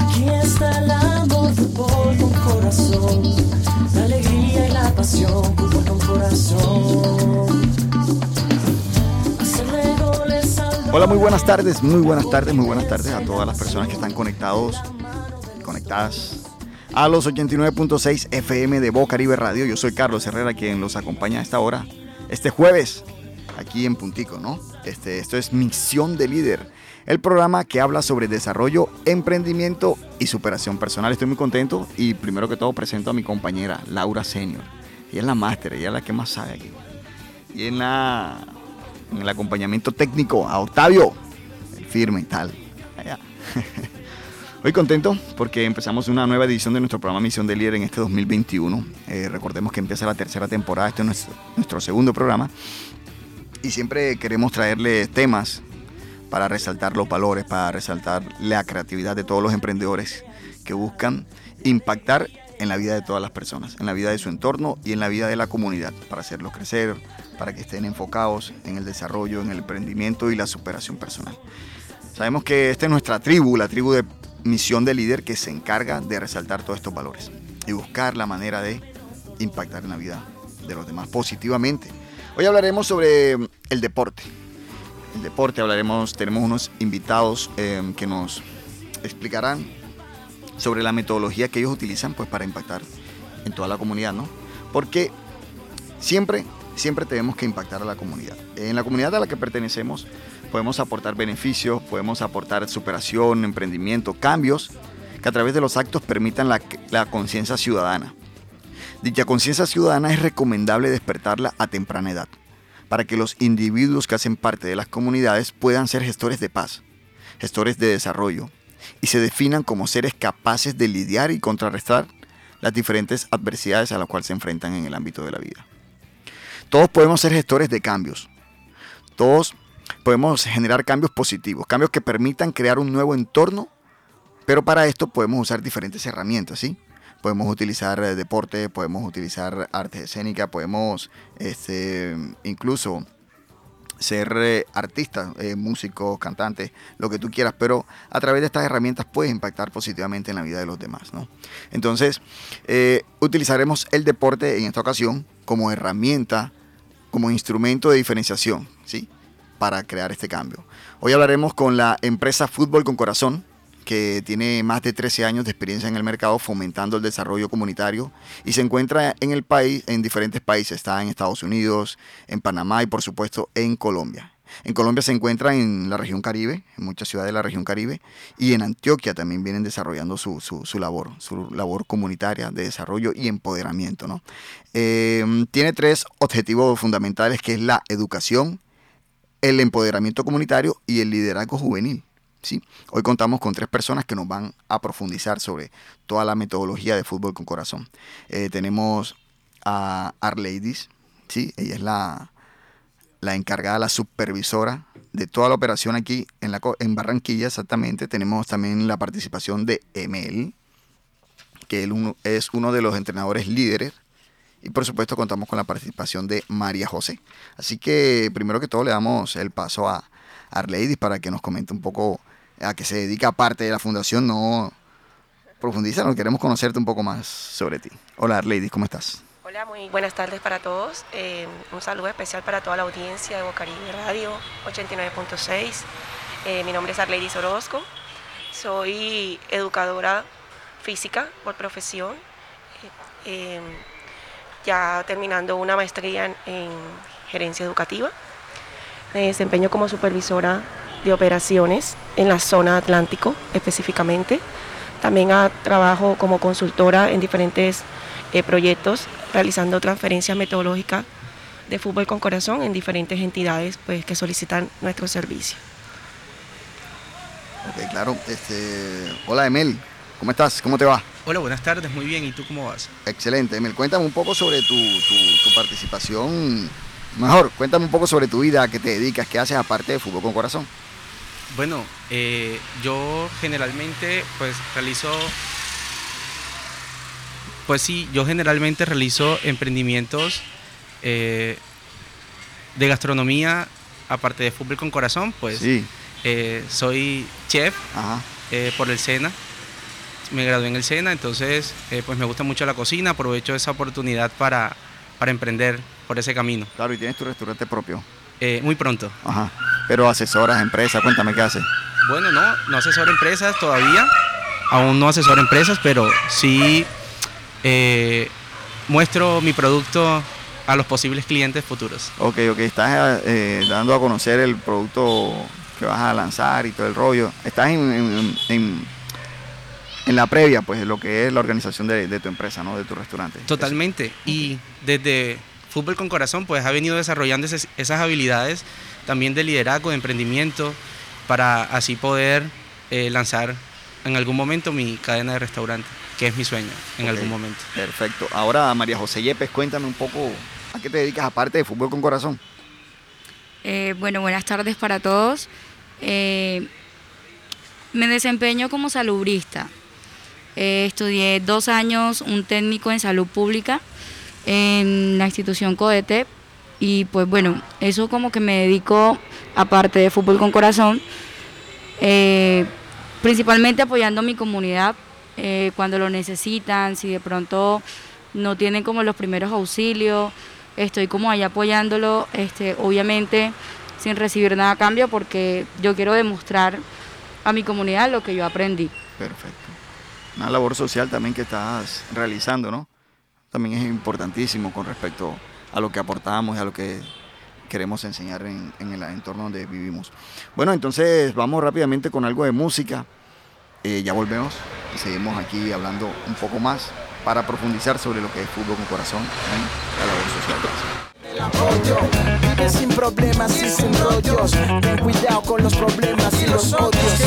Aquí está el amor, fútbol con corazón. La alegría y la pasión, fútbol con corazón. Hola, muy buenas tardes, muy buenas tardes, muy buenas tardes a todas las personas que están conectados, conectadas a los 89.6 FM de Boca Caribe Radio. Yo soy Carlos Herrera, quien los acompaña a esta hora, este jueves, aquí en Puntico, ¿no? Este, esto es Misión de Líder, el programa que habla sobre desarrollo, emprendimiento y superación personal. Estoy muy contento y primero que todo presento a mi compañera Laura Senior. Ella es la máster, ella es la que más sabe aquí. Y en la en el acompañamiento técnico a Octavio, el firme y tal. Allá. Hoy contento porque empezamos una nueva edición de nuestro programa Misión de Líder en este 2021. Eh, recordemos que empieza la tercera temporada, este es nuestro, nuestro segundo programa. Y siempre queremos traerle temas para resaltar los valores, para resaltar la creatividad de todos los emprendedores que buscan impactar en la vida de todas las personas, en la vida de su entorno y en la vida de la comunidad, para hacerlos crecer, para que estén enfocados en el desarrollo, en el emprendimiento y la superación personal. Sabemos que esta es nuestra tribu, la tribu de misión de líder que se encarga de resaltar todos estos valores y buscar la manera de impactar en la vida de los demás positivamente. Hoy hablaremos sobre el deporte. El deporte hablaremos, tenemos unos invitados eh, que nos explicarán sobre la metodología que ellos utilizan pues para impactar en toda la comunidad, ¿no? Porque siempre siempre tenemos que impactar a la comunidad. En la comunidad a la que pertenecemos podemos aportar beneficios, podemos aportar superación, emprendimiento, cambios que a través de los actos permitan la, conciencia ciudadana. Dicha conciencia ciudadana es recomendable despertarla a temprana edad, para que los individuos que hacen parte de las comunidades puedan ser gestores de paz, gestores de desarrollo, y se definan como seres capaces de lidiar y contrarrestar las diferentes adversidades a las cuales se enfrentan en el ámbito de la vida. Todos podemos ser gestores de cambios. Todos podemos generar cambios positivos, cambios que permitan crear un nuevo entorno, pero para esto podemos usar diferentes herramientas, ¿sí? Podemos utilizar eh, deporte, podemos utilizar arte escénica, podemos este, incluso ser eh, artista, eh, músico, cantante, lo que tú quieras, pero a través de estas herramientas puedes impactar positivamente en la vida de los demás, ¿no? Entonces, utilizaremos el deporte en esta ocasión como herramienta, como instrumento de diferenciación, ¿sí? Para crear este cambio. Hoy hablaremos con la empresa Fútbol con Corazón, que tiene más de 13 años de experiencia en el mercado fomentando el desarrollo comunitario y se encuentra en el país, en diferentes países. Está en Estados Unidos, en Panamá y por supuesto en Colombia. En Colombia se encuentra en la región Caribe, en muchas ciudades de la región Caribe, y en Antioquia también vienen desarrollando su, su, labor, su labor comunitaria de desarrollo y empoderamiento. ¿no? Eh, tiene tres objetivos fundamentales, que es la educación, el empoderamiento comunitario y el liderazgo juvenil. ¿sí? Hoy contamos con tres personas que nos van a profundizar sobre toda la metodología de fútbol con corazón. Eh, tenemos a Arleidis, ¿sí? ella es la, la encargada, la supervisora de toda la operación aquí en, la, en Barranquilla, exactamente. Tenemos también la participación de Emel, que él es uno de los entrenadores líderes. Y por supuesto contamos con la participación de María José. Así que primero que todo le damos el paso a Arleidis para que nos comente un poco a qué se dedica aparte de la fundación. No profundiza, nos queremos conocerte un poco más sobre ti. Hola Arleidis, ¿cómo estás? Hola, muy buenas tardes para todos. Eh, un saludo especial para toda la audiencia de Bocaribe Radio 89.6. Eh, mi nombre es Arleidis Orozco. Soy educadora física por profesión. Eh, ya terminando una maestría en, en, gerencia educativa. Me desempeño como supervisora de operaciones en la zona Atlántico específicamente. También trabajo como consultora en diferentes eh, proyectos realizando transferencias metodológicas de fútbol con corazón en diferentes entidades pues, que solicitan nuestro servicio. Ok, claro. Este, hola Emel, ¿cómo estás? ¿Cómo te va? Hola, buenas tardes, muy bien. ¿Y tú cómo vas? Excelente. Emel, cuéntame un poco sobre tu, tu, tu participación. Mejor, cuéntame un poco sobre tu vida, a qué te dedicas, qué haces aparte de fútbol con corazón. Bueno, eh, yo generalmente pues realizo Pues sí, yo generalmente realizo emprendimientos eh, de gastronomía, aparte de fútbol con corazón, pues Sí, eh, soy chef por el SENA. Me gradué en el SENA, entonces eh, pues me gusta mucho la cocina, aprovecho esa oportunidad para, para emprender por ese camino. Claro, y tienes tu restaurante propio. Eh, muy pronto. Ajá. Pero asesoras, empresas, cuéntame qué haces. Bueno, no, no asesoro empresas todavía, aún no asesoro empresas, pero sí eh, muestro mi producto a los posibles clientes futuros. Ok, ok, estás eh, dando a conocer el producto que vas a lanzar y todo el rollo. Estás en, en- en- en la previa, pues, de lo que es la organización de, de tu empresa, ¿no? De tu restaurante. Totalmente. Y desde Fútbol con Corazón, pues ha venido desarrollando esas, esas habilidades también de liderazgo, de emprendimiento, para así poder eh, lanzar en algún momento mi cadena de restaurante, que es mi sueño en algún momento. Perfecto. Ahora, María José Yepes, cuéntame un poco a qué te dedicas aparte de fútbol con corazón. Eh, bueno, buenas tardes para todos. Eh, me desempeño como salubrista. Eh, estudié dos años un técnico en salud pública en la institución CODETEP y pues bueno, eso como que me dedico aparte de fútbol con corazón, eh, principalmente apoyando a mi comunidad eh, cuando lo necesitan, si de pronto no tienen como los primeros auxilios, estoy como ahí apoyándolo, este, obviamente sin recibir nada a cambio porque yo quiero demostrar a mi comunidad lo que yo aprendí. Perfecto. Una labor social también que estás realizando, ¿no? También es importantísimo con respecto a lo que aportamos y a lo que queremos enseñar en, el entorno donde vivimos. Bueno, entonces vamos rápidamente con algo de música. Eh, ya volvemos y seguimos aquí hablando un poco más para profundizar sobre lo que es fútbol con corazón la labor social. sin problemas y sin rollos. Ten cuidado con los problemas y los odios.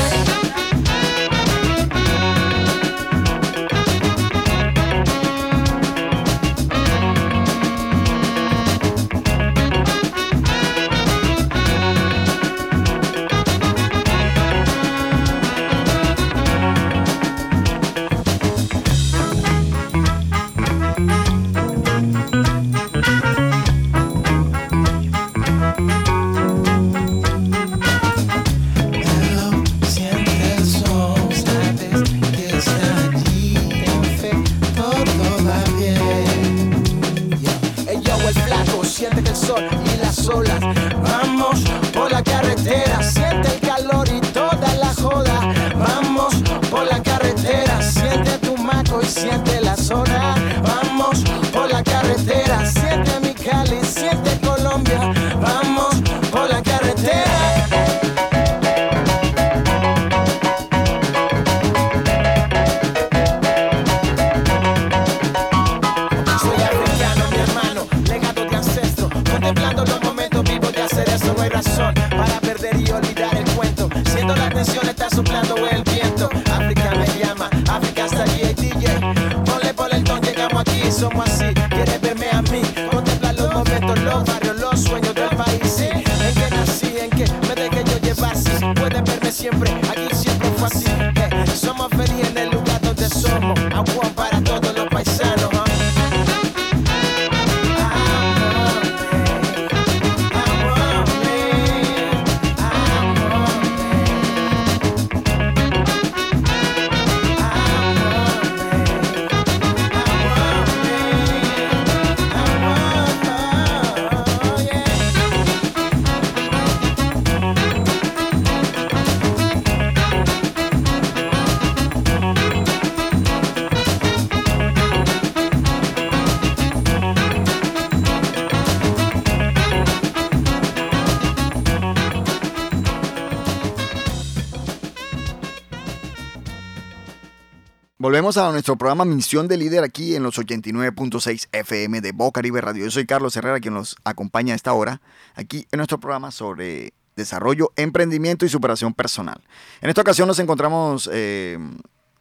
Volvemos a nuestro programa Misión de Líder aquí en los 89.6 FM de Boca Radio. Yo soy Carlos Herrera, quien nos acompaña a esta hora aquí en nuestro programa sobre desarrollo, emprendimiento y superación personal. En esta ocasión nos encontramos eh,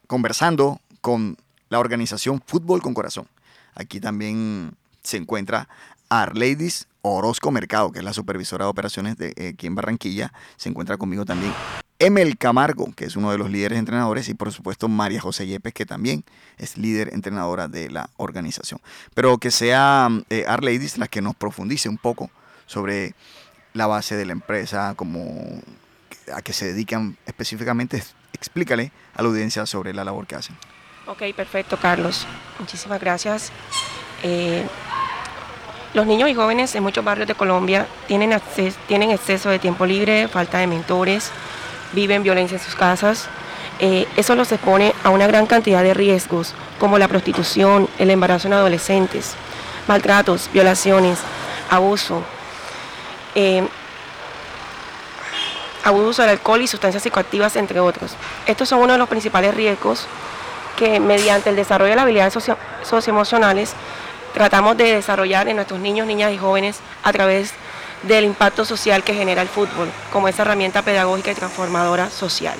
conversando con la organización Fútbol con Corazón. Aquí también se encuentra Arleidis Orozco Mercado, que es la supervisora de operaciones de eh, aquí en Barranquilla. Se encuentra conmigo también Emel Camargo, que es uno de los líderes entrenadores, y por supuesto María José Yepes, que también es líder entrenadora de la organización. Pero que sea eh, la que nos profundice un poco sobre la base de la empresa, como a qué se dedican específicamente. Explícale a la audiencia sobre la labor que hacen. Ok, perfecto, Carlos. Muchísimas gracias. Eh, los niños y jóvenes en muchos barrios de Colombia tienen, tienen exceso de tiempo libre, falta de mentores, viven violencia en sus casas. Eh, eso los expone a una gran cantidad de riesgos, como la prostitución, el embarazo en adolescentes, maltratos, violaciones, abuso, eh, abuso del alcohol y sustancias psicoactivas, entre otros. Estos son uno de los principales riesgos que mediante el desarrollo de las habilidades socio- socioemocionales tratamos de desarrollar en nuestros niños, niñas y jóvenes a través del impacto social que genera el fútbol, como esa herramienta pedagógica y transformadora social.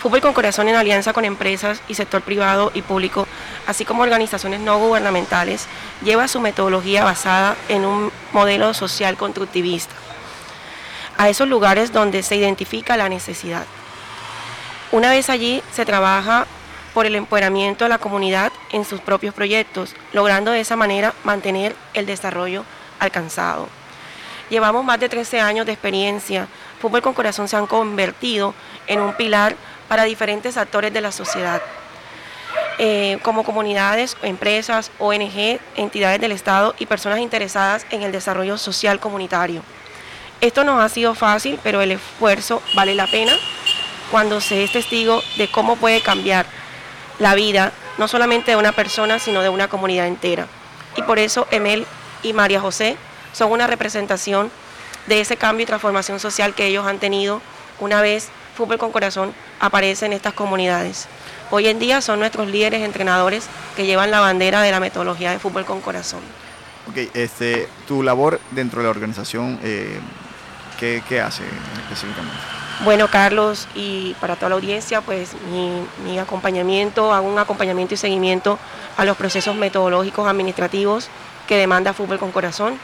Fútbol con Corazón en alianza con empresas y sector privado y público, así como organizaciones no gubernamentales, lleva su metodología basada en un modelo social constructivista a esos lugares donde se identifica la necesidad. Una vez allí se trabaja por el empoderamiento de la comunidad en sus propios proyectos, logrando de esa manera mantener el desarrollo alcanzado. Llevamos más de 13 años de experiencia. Fútbol con Corazón se han convertido en un pilar para diferentes actores de la sociedad, eh, como comunidades, empresas, ONG, entidades del Estado y personas interesadas en el desarrollo social comunitario. Esto no ha sido fácil, pero el esfuerzo vale la pena cuando se es testigo de cómo puede cambiar la vida, no solamente de una persona, sino de una comunidad entera. Y por eso Emel y María José son una representación de ese cambio y transformación social que ellos han tenido una vez Fútbol con Corazón aparece en estas comunidades. Hoy en día son nuestros líderes entrenadores que llevan la bandera de la metodología de Fútbol con Corazón. Ok, este, tu labor dentro de la organización, eh, ¿qué, qué hace específicamente? Bueno, Carlos, y para toda la audiencia, pues mi, mi acompañamiento, hago un acompañamiento y seguimiento a los procesos metodológicos administrativos que demanda Fútbol con Corazón.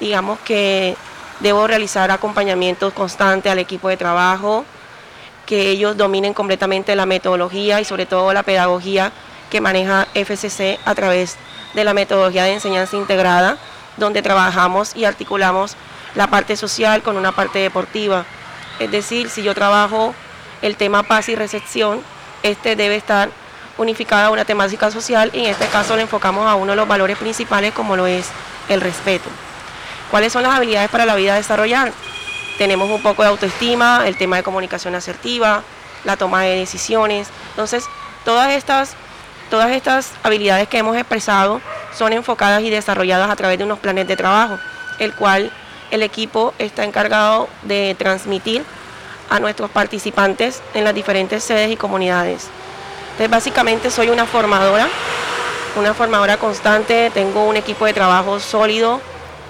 Digamos que debo realizar acompañamientos constantes al equipo de trabajo, que ellos dominen completamente la metodología y sobre todo la pedagogía que maneja FCC a través de la metodología de enseñanza integrada, donde trabajamos y articulamos la parte social con una parte deportiva. Es decir, si yo trabajo el tema paz y recepción, este debe estar unificado a una temática social y en este caso le enfocamos a uno de los valores principales como lo es el respeto. ¿Cuáles son las habilidades para la vida a desarrollar? Tenemos un poco de autoestima, el tema de comunicación asertiva, la toma de decisiones. Entonces, todas estas, todas estas habilidades que hemos expresado son enfocadas y desarrolladas a través de unos planes de trabajo, el cual el equipo está encargado de transmitir a nuestros participantes en las diferentes sedes y comunidades. Entonces, básicamente soy una formadora, una formadora constante, tengo un equipo de trabajo sólido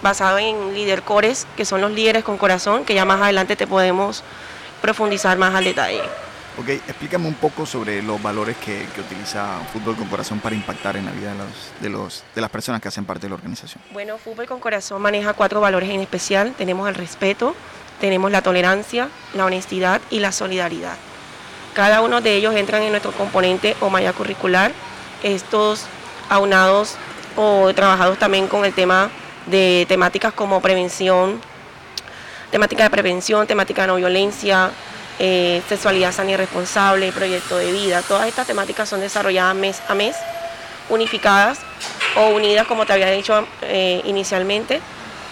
basado en líder cores, que son los líderes con corazón, que ya más adelante te podemos profundizar más al detalle. Ok, explícame un poco sobre los valores que, que utiliza Fútbol con Corazón para impactar en la vida de, los, de, los, de las personas que hacen parte de la organización. Bueno, Fútbol con Corazón maneja cuatro valores en especial. Tenemos el respeto, tenemos la tolerancia, la honestidad y la solidaridad. Cada uno de ellos entran en nuestro componente o malla curricular. Estos aunados o trabajados también con el tema de temáticas como prevención, temática de prevención, temática de no violencia, eh, sexualidad sana y responsable, proyecto de vida. Todas estas temáticas son desarrolladas mes a mes, unificadas o unidas, como te había dicho eh, inicialmente,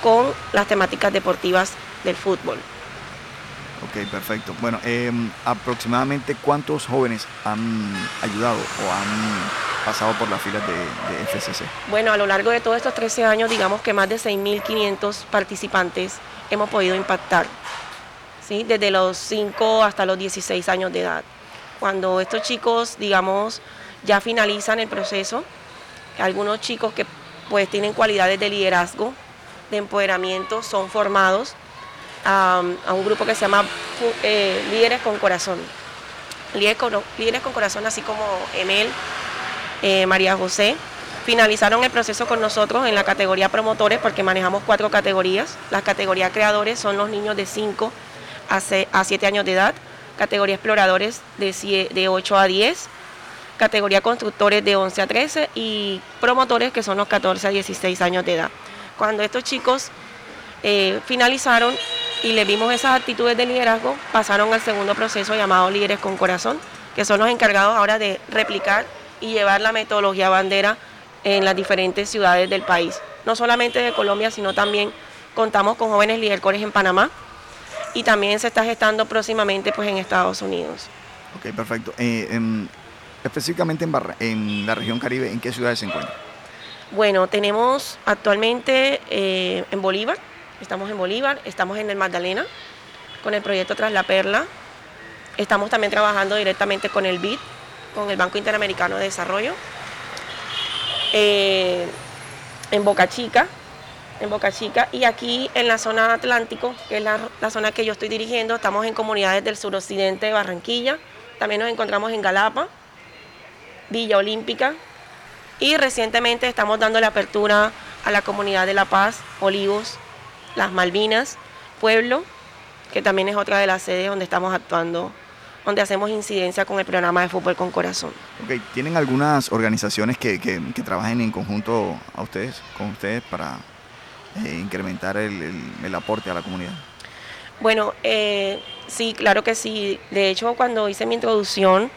con las temáticas deportivas del fútbol. Ok, perfecto. Bueno, eh, aproximadamente cuántos jóvenes han ayudado o han pasado por las filas de, de. Bueno, a lo largo de todos estos 13 años, digamos que más de 6.500 participantes hemos podido impactar, ¿sí? desde los 5 hasta los 16 años de edad. Cuando estos chicos, digamos, ya finalizan el proceso, algunos chicos que pues tienen cualidades de liderazgo, de empoderamiento, son formados a, un grupo que se llama eh, Líderes con Corazón. Líderes con, líderes con Corazón, así como Emel, eh, María José, finalizaron el proceso con nosotros en la categoría promotores porque manejamos cuatro categorías. Las categorías creadores son los niños de 5 a 7 años de edad, categoría exploradores de, de 8 a 10, categoría constructores de 11 a 13 y promotores que son los 14 a 16 años de edad. Cuando estos chicos eh, finalizaron y le vimos esas actitudes de liderazgo, pasaron al segundo proceso llamado Líderes con Corazón, que son los encargados ahora de replicar y llevar la metodología bandera en las diferentes ciudades del país. No solamente de Colombia, sino también contamos con jóvenes lidercores en Panamá y también se está gestando próximamente pues, en Estados Unidos. Ok, perfecto. Eh, específicamente en, en, la región Caribe, ¿en qué ciudades se encuentra? Bueno, tenemos actualmente eh, en Bolívar, estamos en Bolívar, estamos en el Magdalena con el proyecto Tras la Perla, estamos también trabajando directamente con el BID, con el Banco Interamericano de Desarrollo, eh, en Boca Chica, en Boca Chica, y aquí en la zona Atlántico, que es la, la zona que yo estoy dirigiendo, estamos en comunidades del suroccidente de Barranquilla, también nos encontramos en Galapa, Villa Olímpica, y recientemente estamos dando la apertura a la comunidad de La Paz, Olivos, Las Malvinas, Pueblo, que también es otra de las sedes donde estamos actuando donde hacemos incidencia con el programa de fútbol con corazón. Okay. ¿Tienen algunas organizaciones que, que, trabajen en conjunto a ustedes, con ustedes para eh, incrementar el, el, aporte a la comunidad? Bueno, eh, sí, claro que sí. De hecho, cuando hice mi introducción,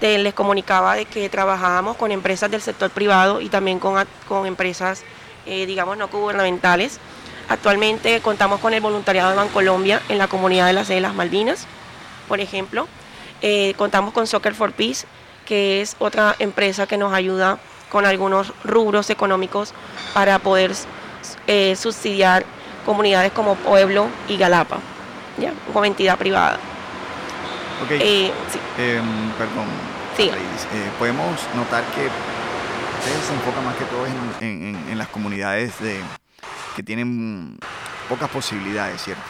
les comunicaba de que trabajábamos con empresas del sector privado y también con, con empresas, eh, digamos, no gubernamentales. Actualmente contamos con el voluntariado de Bancolombia en la comunidad de las Islas Malvinas, por ejemplo. Eh, contamos con Soccer for Peace, que es otra empresa que nos ayuda con algunos rubros económicos para poder eh, subsidiar comunidades como Pueblo y Galapa, ¿ya? como entidad privada. Ok. Eh, em, perdón. Sí. podemos notar que ustedes se enfocan más que todo en, las comunidades de, que tienen pocas posibilidades, ¿cierto?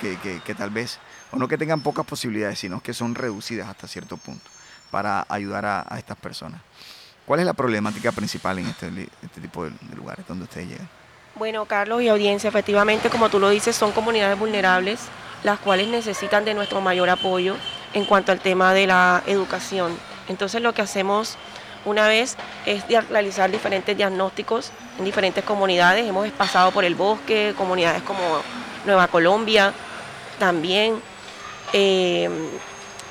que tal vez o no que tengan pocas posibilidades, sino que son reducidas hasta cierto punto para ayudar a, estas personas. ¿Cuál es la problemática principal en este, este tipo de, lugares donde ustedes llegan? Bueno, Carlos y audiencia, efectivamente, como tú lo dices, son comunidades vulnerables, las cuales necesitan de nuestro mayor apoyo en cuanto al tema de la educación. Entonces lo que hacemos una vez es realizar diferentes diagnósticos en diferentes comunidades. Hemos pasado por el bosque, comunidades como Nueva Colombia, también eh,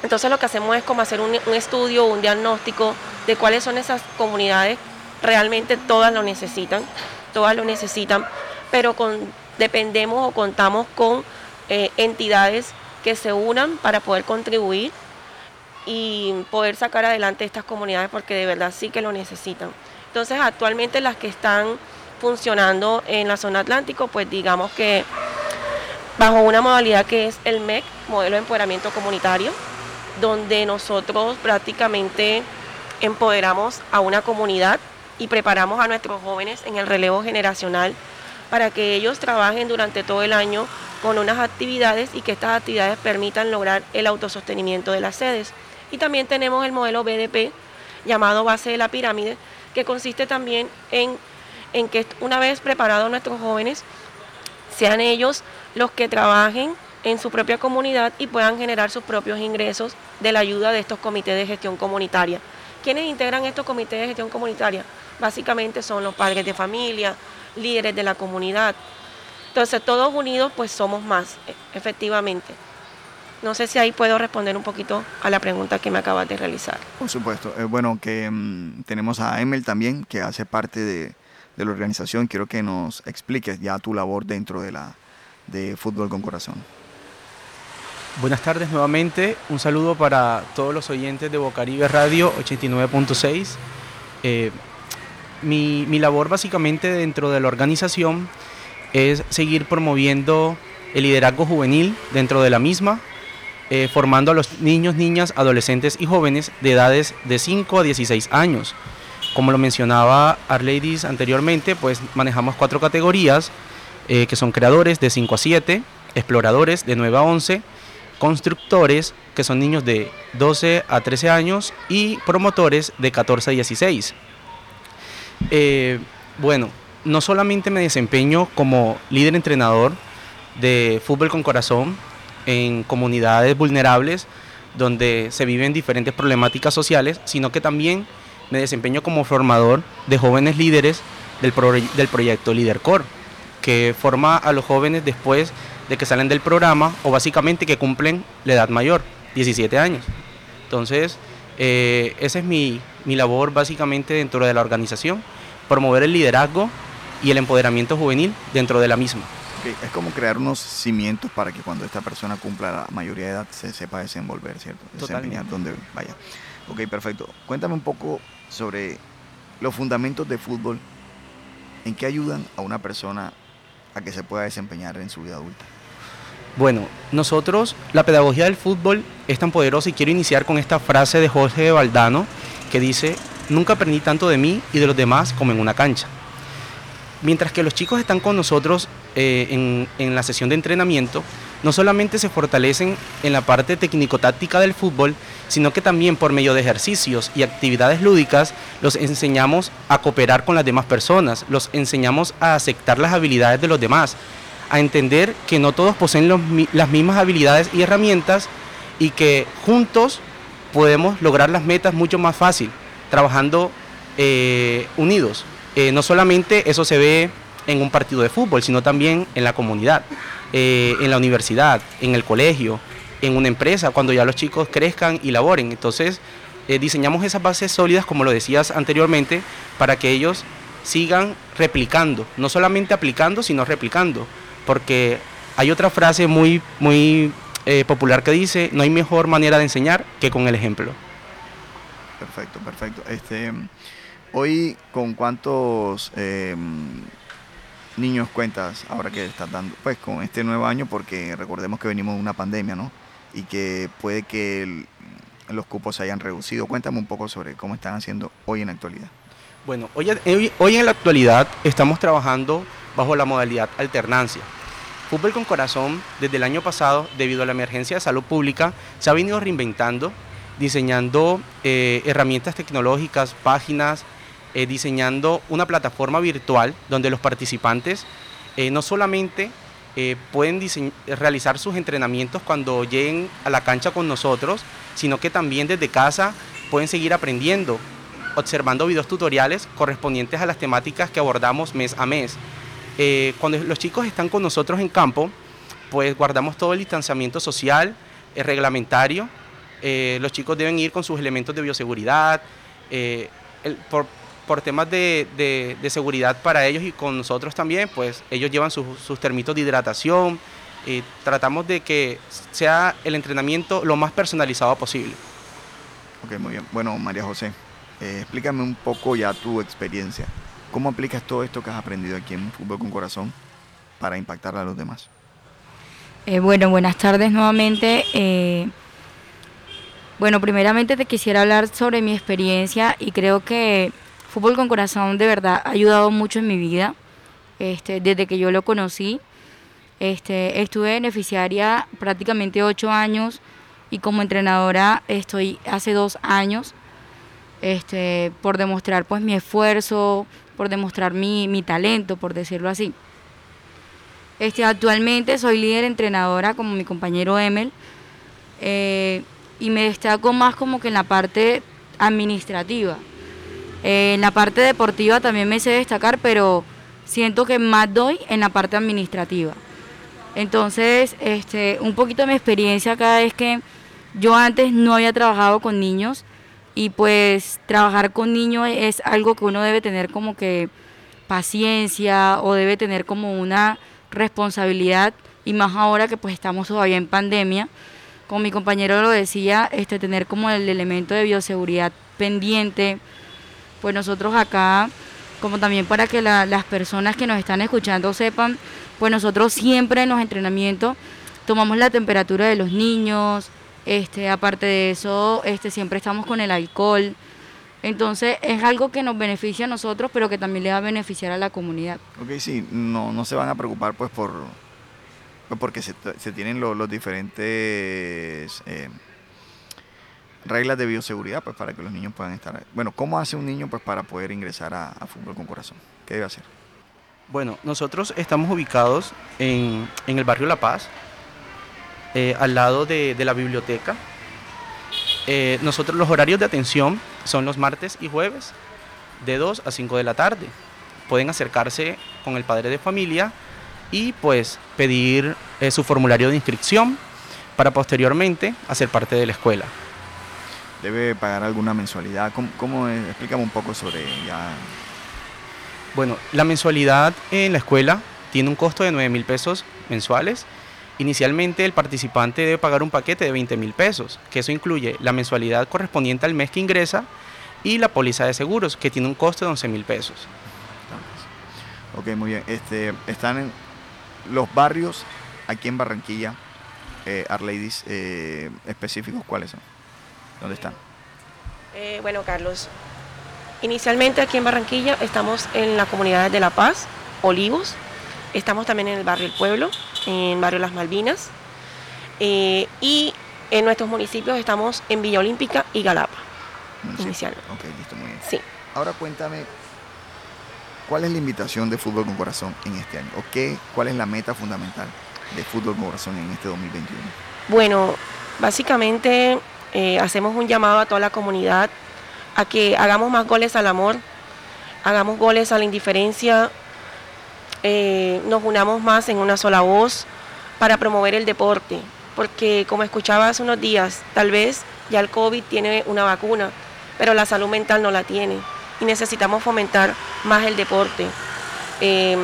entonces lo que hacemos es como hacer un, estudio, un diagnóstico de cuáles son esas comunidades, realmente todas lo necesitan, todas lo necesitan, pero dependemos o contamos con eh, entidades que se unan para poder contribuir y poder sacar adelante estas comunidades porque de verdad sí que lo necesitan. Entonces actualmente las que están funcionando en la zona atlántico, pues digamos que bajo una modalidad que es el MEC, modelo de empoderamiento comunitario, donde nosotros prácticamente empoderamos a una comunidad y preparamos a nuestros jóvenes en el relevo generacional para que ellos trabajen durante todo el año con unas actividades y que estas actividades permitan lograr el autosostenimiento de las sedes. Y también tenemos el modelo BDP llamado base de la pirámide, que consiste también en, en que una vez preparados nuestros jóvenes, sean ellos los que trabajen en su propia comunidad y puedan generar sus propios ingresos de la ayuda de estos comités de gestión comunitaria. ¿Quiénes integran estos comités de gestión comunitaria? Básicamente son los padres de familia, líderes de la comunidad. Entonces todos unidos pues somos más, e, efectivamente. No sé si ahí puedo responder un poquito a la pregunta que me acabas de realizar. Por supuesto. Eh, bueno, que mm, tenemos a Emel también, que hace parte de, de la organización. Quiero que nos expliques ya tu labor dentro de la de Fútbol con Corazón. Buenas tardes nuevamente, un saludo para todos los oyentes de Bocaribe Radio 89.6. Eh, mi, labor básicamente dentro de la organización es seguir promoviendo el liderazgo juvenil dentro de la misma, eh, formando a los niños, niñas, adolescentes y jóvenes de edades de 5 a 16 años. Como lo mencionaba Arleidis anteriormente, pues manejamos cuatro categorías, eh, que son creadores de 5 a 7, exploradores de 9 a 11, constructores, que son niños de 12 a 13 años, y promotores de 14 a 16. Eh, bueno, no solamente me desempeño como líder entrenador de fútbol con corazón, en comunidades vulnerables donde se viven diferentes problemáticas sociales, sino que también me desempeño como formador de jóvenes líderes del, del proyecto LeaderCore, que forma a los jóvenes después de que salen del programa o básicamente que cumplen la edad mayor, 17 años. Entonces, eh, esa es mi, mi labor básicamente dentro de la organización, promover el liderazgo y el empoderamiento juvenil dentro de la misma. Es como crear unos cimientos para que cuando esta persona cumpla la mayoría de edad se sepa desenvolver, ¿cierto? Desempeñar donde vaya. Ok, perfecto. Cuéntame un poco sobre los fundamentos de fútbol, en qué ayudan a una persona a que se pueda desempeñar en su vida adulta. Bueno, nosotros, la pedagogía del fútbol es tan poderosa y quiero iniciar con esta frase de Jorge Valdano que dice, nunca aprendí tanto de mí y de los demás como en una cancha. Mientras que los chicos están con nosotros eh, en, la sesión de entrenamiento, no solamente se fortalecen en la parte técnico-táctica del fútbol, sino que también por medio de ejercicios y actividades lúdicas los enseñamos a cooperar con las demás personas, los enseñamos a aceptar las habilidades de los demás, a entender que no todos poseen las mismas habilidades y herramientas y que juntos podemos lograr las metas mucho más fácil, trabajando eh, unidos. Eh, no solamente eso se ve en un partido de fútbol, sino también en la comunidad, eh, en la universidad, en el colegio, en una empresa, cuando ya los chicos crezcan y laboren. Entonces, eh, diseñamos esas bases sólidas, como lo decías anteriormente, para que ellos sigan replicando, no solamente aplicando, sino replicando, porque hay otra frase muy, muy popular que dice, no hay mejor manera de enseñar que con el ejemplo. Perfecto, perfecto. Este, Hoy, ¿con cuántos em, niños cuentas ahora que estás dando? Pues con este nuevo año, porque recordemos que venimos de una pandemia, ¿no? Y que puede que los cupos se hayan reducido. Cuéntame un poco sobre cómo están haciendo hoy en la actualidad. Bueno, hoy, en la actualidad estamos trabajando bajo la modalidad alternancia. Fútbol con Corazón, desde el año pasado, debido a la emergencia de salud pública, se ha venido reinventando, diseñando eh, herramientas tecnológicas, páginas, eh, diseñando una plataforma virtual donde los participantes eh, no solamente eh, pueden realizar sus entrenamientos cuando lleguen a la cancha con nosotros, sino que también desde casa pueden seguir aprendiendo, observando videos tutoriales correspondientes a las temáticas que abordamos mes a mes. cuando los chicos están con nosotros en campo, pues guardamos todo el distanciamiento social, reglamentario. los chicos deben ir con sus elementos de bioseguridad. Por temas de, seguridad para ellos y con nosotros también, pues ellos llevan sus, termitos de hidratación y tratamos de que sea el entrenamiento lo más personalizado posible. Ok, muy bien. Bueno, María José, eh, explícame un poco ya tu experiencia. ¿Cómo aplicas todo esto que has aprendido aquí en Fútbol con Corazón para impactar a los demás? Eh, bueno, buenas tardes nuevamente. Eh, bueno, primeramente te quisiera hablar sobre mi experiencia y creo que Fútbol con Corazón de verdad ha ayudado mucho en mi vida, este, desde que yo lo conocí. Este, estuve beneficiaria prácticamente ocho años y como entrenadora estoy hace dos años este, por demostrar pues mi esfuerzo, por demostrar mi, mi talento, por decirlo así. Este, actualmente soy líder entrenadora como mi compañero Emel eh, y me destaco más como que en la parte administrativa. Eh, en la parte deportiva también me sé destacar, pero siento que más doy en la parte administrativa. Entonces, este, un poquito de mi experiencia acá es que yo antes no había trabajado con niños y pues trabajar con niños es algo que uno debe tener como que paciencia o debe tener como una responsabilidad y más ahora que pues estamos todavía en pandemia. Como mi compañero lo decía, este, tener como el elemento de bioseguridad pendiente, pues nosotros acá, como también para que las personas que nos están escuchando sepan, pues nosotros siempre en los entrenamientos tomamos la temperatura de los niños, este, aparte de eso, este, siempre estamos con el alcohol. Entonces es algo que nos beneficia a nosotros, pero que también le va a beneficiar a la comunidad. Ok, sí, no, no se van a preocupar pues por pues, porque se, tienen los diferentes eh, reglas de bioseguridad pues para que los niños puedan estar. Bueno, ¿cómo hace un niño pues para poder ingresar a, fútbol con corazón? ¿Qué debe hacer? Bueno, nosotros estamos ubicados en, el barrio La Paz. eh, al lado de, la biblioteca. Eh, nosotros los horarios de atención son los martes y jueves de 2 a 5 de la tarde. Pueden acercarse con el padre de familia y pues pedir eh, su formulario de inscripción para posteriormente hacer parte de la escuela. ¿Debe pagar alguna mensualidad? ¿Cómo, cómo es? Explícame un poco sobre ya. Bueno, la mensualidad en la escuela tiene un costo de 9 mil pesos mensuales. Inicialmente el participante debe pagar un paquete de 20 mil pesos, que eso incluye la mensualidad correspondiente al mes que ingresa y la póliza de seguros, que tiene un costo de 11 mil pesos. Ok, muy bien. Este, están en los barrios aquí en Barranquilla, eh, Arladies, eh, específicos, ¿cuáles son? ¿Dónde están? Eh, bueno, Carlos, inicialmente aquí en Barranquilla estamos en la comunidad de La Paz, Olivos, estamos también en el barrio El Pueblo, en el barrio Las Malvinas, eh, y en nuestros municipios estamos en Villa Olímpica y Galapa, Municipio. inicialmente. Ok, listo, muy bien. Sí. Ahora cuéntame, ¿cuál es la invitación de Fútbol con Corazón en este año? ¿O qué, cuál es la meta fundamental de Fútbol con Corazón en este 2021? Bueno, básicamente eh, hacemos un llamado a toda la comunidad a que hagamos más goles al amor, hagamos goles a la indiferencia, eh, nos unamos más en una sola voz para promover el deporte. Porque como escuchaba hace unos días, tal vez ya el COVID tiene una vacuna, pero la salud mental no la tiene. Y necesitamos fomentar más el deporte. Eh,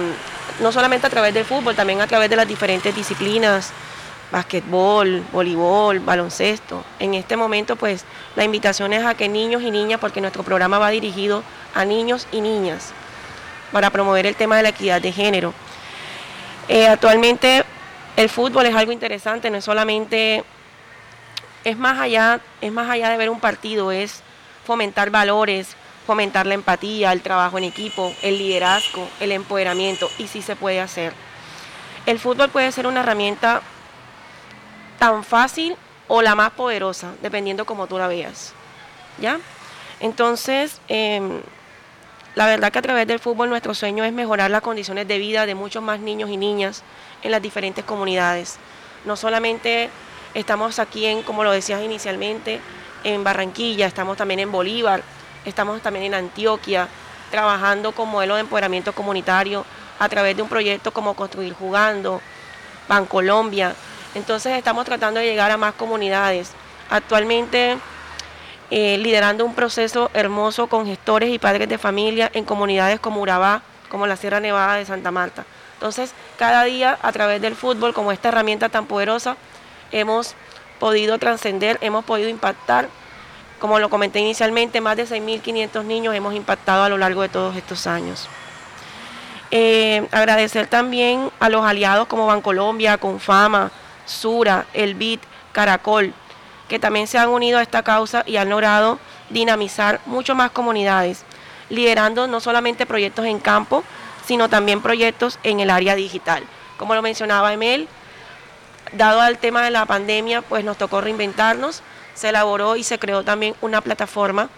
no solamente a través del fútbol, también a través de las diferentes disciplinas, basquetbol, voleibol, baloncesto. En este momento, pues, la invitación es a que niños y niñas, porque nuestro programa va dirigido a niños y niñas, para promover el tema de la equidad de género. Eh, actualmente el fútbol es algo interesante, no es solamente, es más allá, es más allá de ver un partido, es fomentar valores, fomentar la empatía, el trabajo en equipo, el liderazgo, el empoderamiento, y sí se puede hacer. El fútbol puede ser una herramienta tan fácil o la más poderosa, dependiendo como tú la veas. ¿Ya? Entonces, em, la verdad que a través del fútbol nuestro sueño es mejorar las condiciones de vida de muchos más niños y niñas en las diferentes comunidades. No solamente estamos aquí en, como lo decías inicialmente, en Barranquilla, estamos también en Bolívar, estamos también en Antioquia, trabajando con modelo de empoderamiento comunitario a través de un proyecto como Construir Jugando, Bancolombia. Entonces estamos tratando de llegar a más comunidades. Actualmente eh, liderando un proceso hermoso con gestores y padres de familia en comunidades como Urabá, como la Sierra Nevada de Santa Marta. Entonces, cada día a través del fútbol, como esta herramienta tan poderosa, hemos podido trascender, hemos podido impactar. Como lo comenté inicialmente, más de 6.500 niños hemos impactado a lo largo de todos estos años. Eh, agradecer también a los aliados como Bancolombia, Confama, Sura, El BID, Caracol, que también se han unido a esta causa y han logrado dinamizar mucho más comunidades, liderando no solamente proyectos en campo, sino también proyectos en el área digital. Como lo mencionaba Emel, dado al tema de la pandemia, pues nos tocó reinventarnos, se elaboró y se creó también una plataforma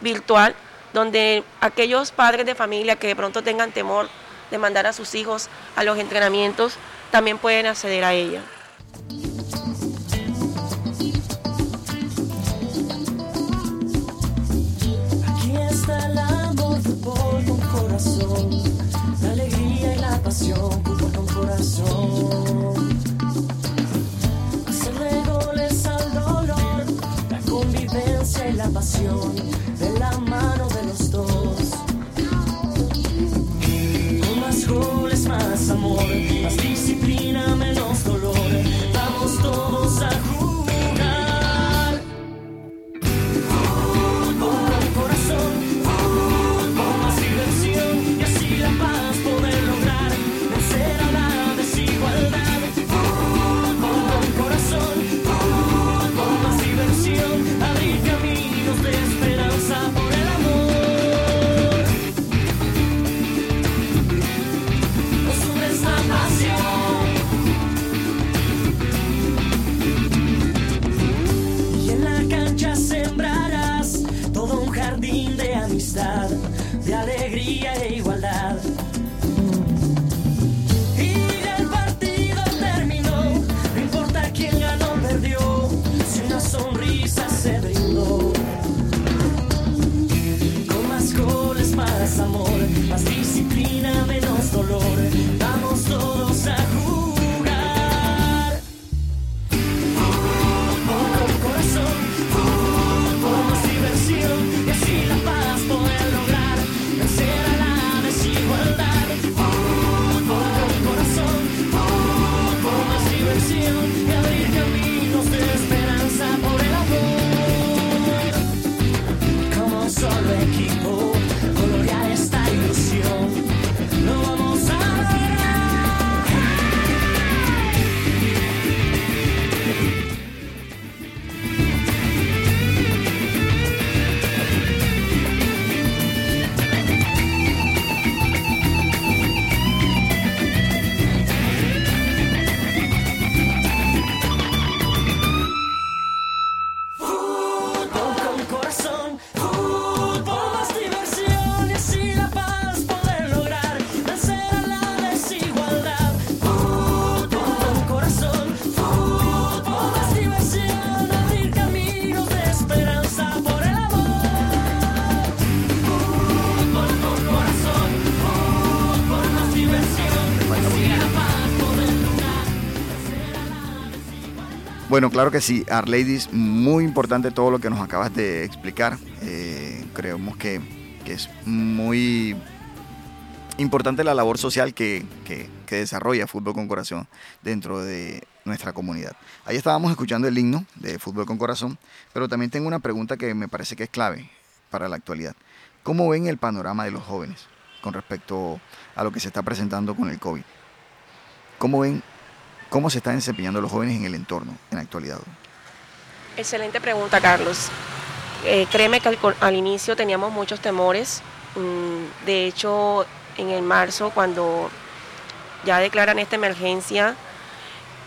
virtual donde aquellos padres de familia que de pronto tengan temor de mandar a sus hijos a los entrenamientos también pueden acceder a ella. Aquí está el amor, fútbol con corazón, la alegría y la pasión, fútbol con corazón. Bueno, claro que sí, Arleidis, muy importante todo lo que nos acabas de explicar. Eh, creemos que, que es muy importante la labor social que, que, que, desarrolla Fútbol con Corazón dentro de nuestra comunidad. Ahí estábamos escuchando el himno de Fútbol con Corazón, pero también tengo una pregunta que me parece que es clave para la actualidad. ¿Cómo ven el panorama de los jóvenes con respecto a lo que se está presentando con el COVID? ¿Cómo ven cómo se están desempeñando los jóvenes en el entorno en la actualidad? Excelente pregunta, Carlos. Eh, créeme que al, inicio teníamos muchos temores. Mm, de hecho, en el marzo, cuando ya declaran esta emergencia,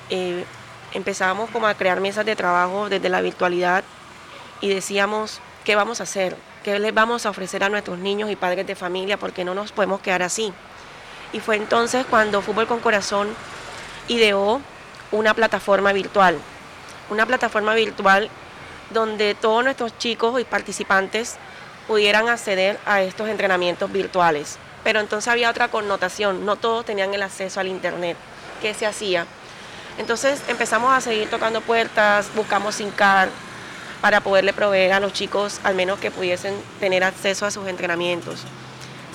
eh, empezábamos como a crear mesas de trabajo desde la virtualidad y decíamos, ¿qué vamos a hacer? ¿Qué les vamos a ofrecer a nuestros niños y padres de familia? Porque no nos podemos quedar así. Y fue entonces cuando Fútbol con Corazón ideó una plataforma virtual. Una plataforma virtual donde todos nuestros chicos y participantes pudieran acceder a estos entrenamientos virtuales. Pero entonces había otra connotación, no todos tenían el acceso al Internet. ¿Qué se hacía? Entonces empezamos a seguir tocando puertas, buscamos SINCAR para poderle proveer a los chicos al menos que pudiesen tener acceso a sus entrenamientos.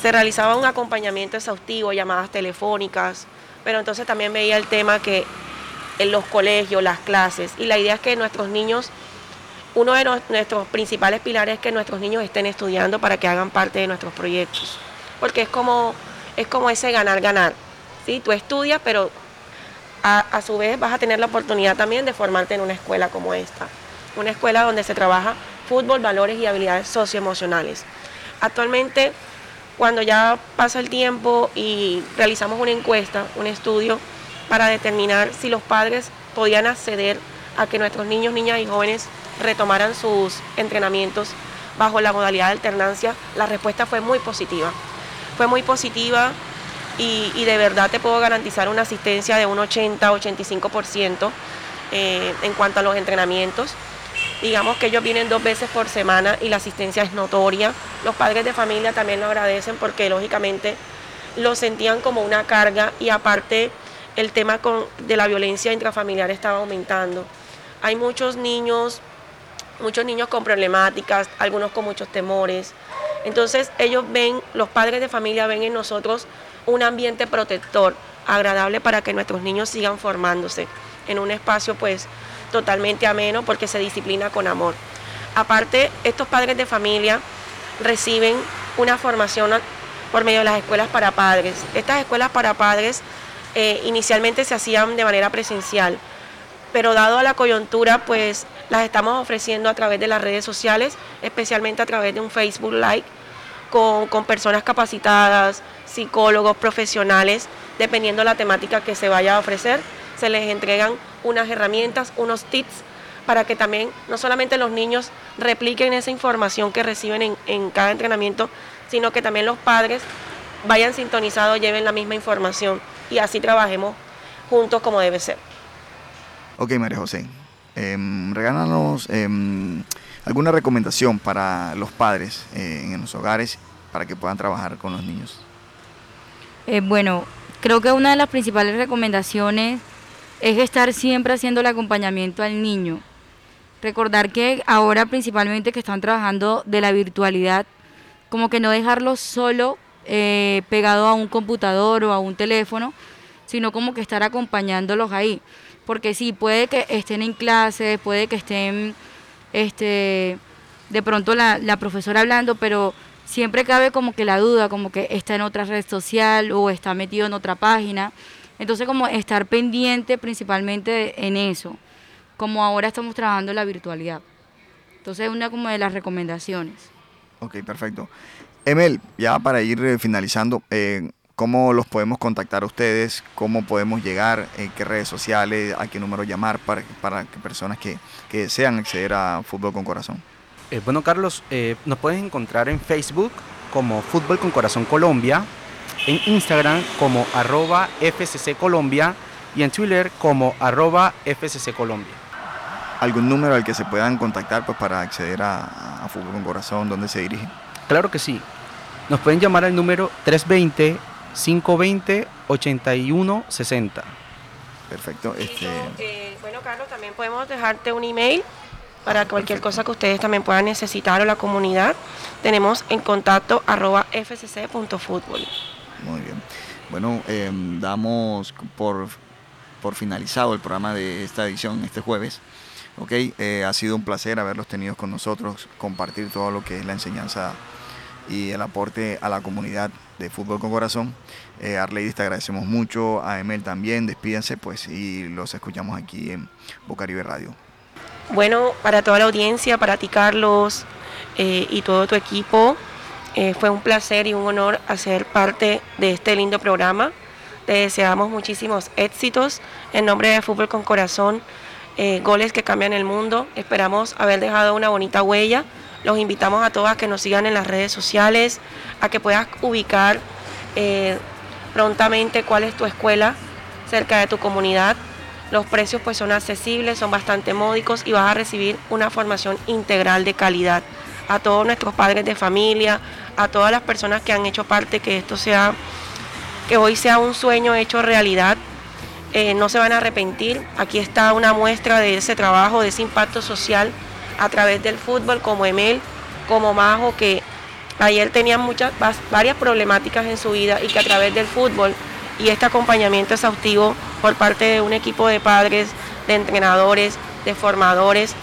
Se realizaba un acompañamiento exhaustivo, llamadas telefónicas, pero entonces también veía el tema que en los colegios, las clases, y la idea es que nuestros niños, uno de nuestros principales pilares es que nuestros niños estén estudiando para que hagan parte de nuestros proyectos, porque es como, es como ese ganar-ganar. Tú estudias, pero a, a su vez vas a tener la oportunidad también de formarte en una escuela como esta, una escuela donde se trabaja fútbol, valores y habilidades socioemocionales. Actualmente cuando ya pasa el tiempo y realizamos una encuesta, un estudio, para determinar si los padres podían acceder a que nuestros niños, niñas y jóvenes retomaran sus entrenamientos bajo la modalidad de alternancia, la respuesta fue muy positiva. Fue muy positiva y, de verdad te puedo garantizar una asistencia de un 80-85% eh, en cuanto a los entrenamientos. Digamos que ellos vienen dos veces por semana y la asistencia es notoria. Los padres de familia también lo agradecen porque lógicamente lo sentían como una carga y aparte el tema con, de la violencia intrafamiliar estaba aumentando. Hay muchos niños, muchos niños con problemáticas, algunos con muchos temores. Entonces ellos ven, los padres de familia ven en nosotros un ambiente protector, agradable para que nuestros niños sigan formándose en un espacio pues totalmente ameno porque se disciplina con amor. Aparte, estos padres de familia reciben una formación por medio de las escuelas para padres. Estas escuelas para padres eh, inicialmente se hacían de manera presencial, pero dado a la coyuntura, pues las estamos ofreciendo a través de las redes sociales, especialmente a través de un Facebook Live, con, con personas capacitadas, psicólogos, profesionales, dependiendo de la temática que se vaya a ofrecer, se les entregan unas herramientas, unos tips para que también no solamente los niños repliquen esa información que reciben en, en, cada entrenamiento, sino que también los padres vayan sintonizados, lleven la misma información y así trabajemos juntos como debe ser. Ok, María José, eh, regálanos eh, alguna recomendación para los padres eh, en los hogares para que puedan trabajar con los niños. Eh, bueno, creo que una de las principales recomendaciones es estar siempre haciendo el acompañamiento al niño. Recordar que ahora principalmente que están trabajando de la virtualidad, como que no dejarlo solo eh, pegado a un computador o a un teléfono, sino como que estar acompañándolos ahí. Porque sí, puede que estén en clase, puede que estén este, de pronto la, la profesora hablando, pero siempre cabe como que la duda, como que está en otra red social o está metido en otra página. Entonces, como estar pendiente principalmente en eso, como ahora estamos trabajando en la virtualidad. Entonces, es una como de las recomendaciones. Ok, perfecto. Emel, ya para ir finalizando, eh, ¿cómo los podemos contactar a ustedes? ¿Cómo podemos llegar? ¿En qué redes sociales? ¿A qué número llamar para, para que personas que, que desean acceder a Fútbol con Corazón? Eh, bueno, Carlos, eh, nos puedes encontrar en Facebook como Fútbol con Corazón Colombia, en Instagram como arroba FCC Colombia y en Twitter como arroba FCC Colombia. ¿Algún número al que se puedan contactar pues, para acceder a, a Fútbol con Corazón? ¿Dónde se dirigen? Claro que sí. Nos pueden llamar al número 320-520-8160. Perfecto. Este, eh, bueno, Carlos, también podemos dejarte un email para cualquier cosa que ustedes también puedan necesitar o la comunidad. Tenemos en contacto arroba fcc.fútbol. Muy bien. Bueno, em, damos por, por finalizado el programa de esta edición este jueves. Ok, eh, ha sido un placer haberlos tenido con nosotros, compartir todo lo que es la enseñanza y el aporte a la comunidad de Fútbol con Corazón. Eh, te agradecemos mucho, a Emel también, despídense pues y los escuchamos aquí en Bocaribe Radio. Bueno, para toda la audiencia, para ti Carlos eh, y todo tu equipo, eh, fue un placer y un honor hacer parte de este lindo programa. Te deseamos muchísimos éxitos en nombre de Fútbol con Corazón, eh, goles que cambian el mundo. Esperamos haber dejado una bonita huella. Los invitamos a todas que nos sigan en las redes sociales, a que puedas ubicar prontamente cuál es tu escuela cerca de tu comunidad. Los precios pues son accesibles, son bastante módicos y vas a recibir una formación integral de calidad. A todos nuestros padres de familia, a todas las personas que han hecho parte que esto sea, que hoy sea un sueño hecho realidad, eh, no se van a arrepentir. Aquí está una muestra de ese trabajo, de ese impacto social a través del fútbol, como Emel, como Majo, que ayer tenían muchas, varias problemáticas en su vida y que a través del fútbol y este acompañamiento exhaustivo por parte de un equipo de padres, de entrenadores, de formadores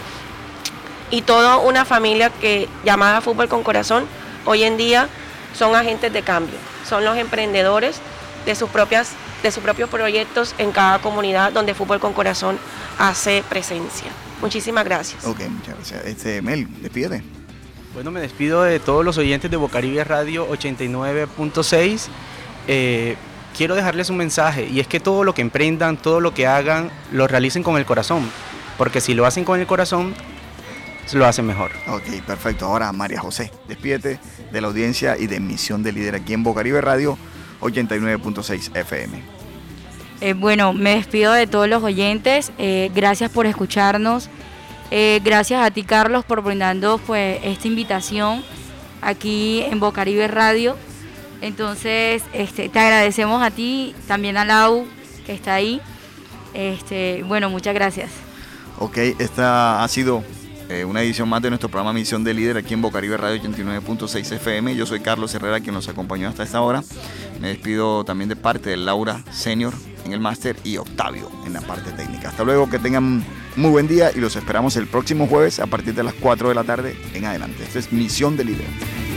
y toda una familia que llamada Fútbol con Corazón, hoy en día son agentes de cambio, son los emprendedores de sus propias de sus propios proyectos en cada comunidad donde Fútbol con Corazón hace presencia. Muchísimas gracias. Ok, muchas gracias. Este, Mel, despídete. Bueno, me despido de todos los oyentes de Bocaribe Radio 89.6 quiero dejarles un mensaje y es que todo lo que emprendan, todo lo que hagan, lo realicen con el corazón, porque si lo hacen con el corazón, lo hacen mejor. Ok, perfecto. Ahora María José, despídete de la audiencia y de Misión de Líder aquí en Bocaribe Radio 89.6 FM. Eh, bueno, me despido de todos los oyentes. Eh, gracias por escucharnos. Eh, gracias a ti, Carlos, por brindando pues, esta invitación aquí en Bocaribe Radio. Entonces, este, te agradecemos a ti, también a Lau, que está ahí. Este, bueno, muchas gracias. Ok, esta ha sido eh, una edición más de nuestro programa Misión de Líder aquí en Bocaribe Radio 89.6 FM. Yo soy Carlos Herrera, quien nos acompañó hasta esta hora. Me despido también de parte de Laura Senior en el máster y Octavio en la parte técnica. Hasta luego, que tengan muy buen día y los esperamos el próximo jueves a partir de las 4 de la tarde en adelante. Esta es Misión de Líder.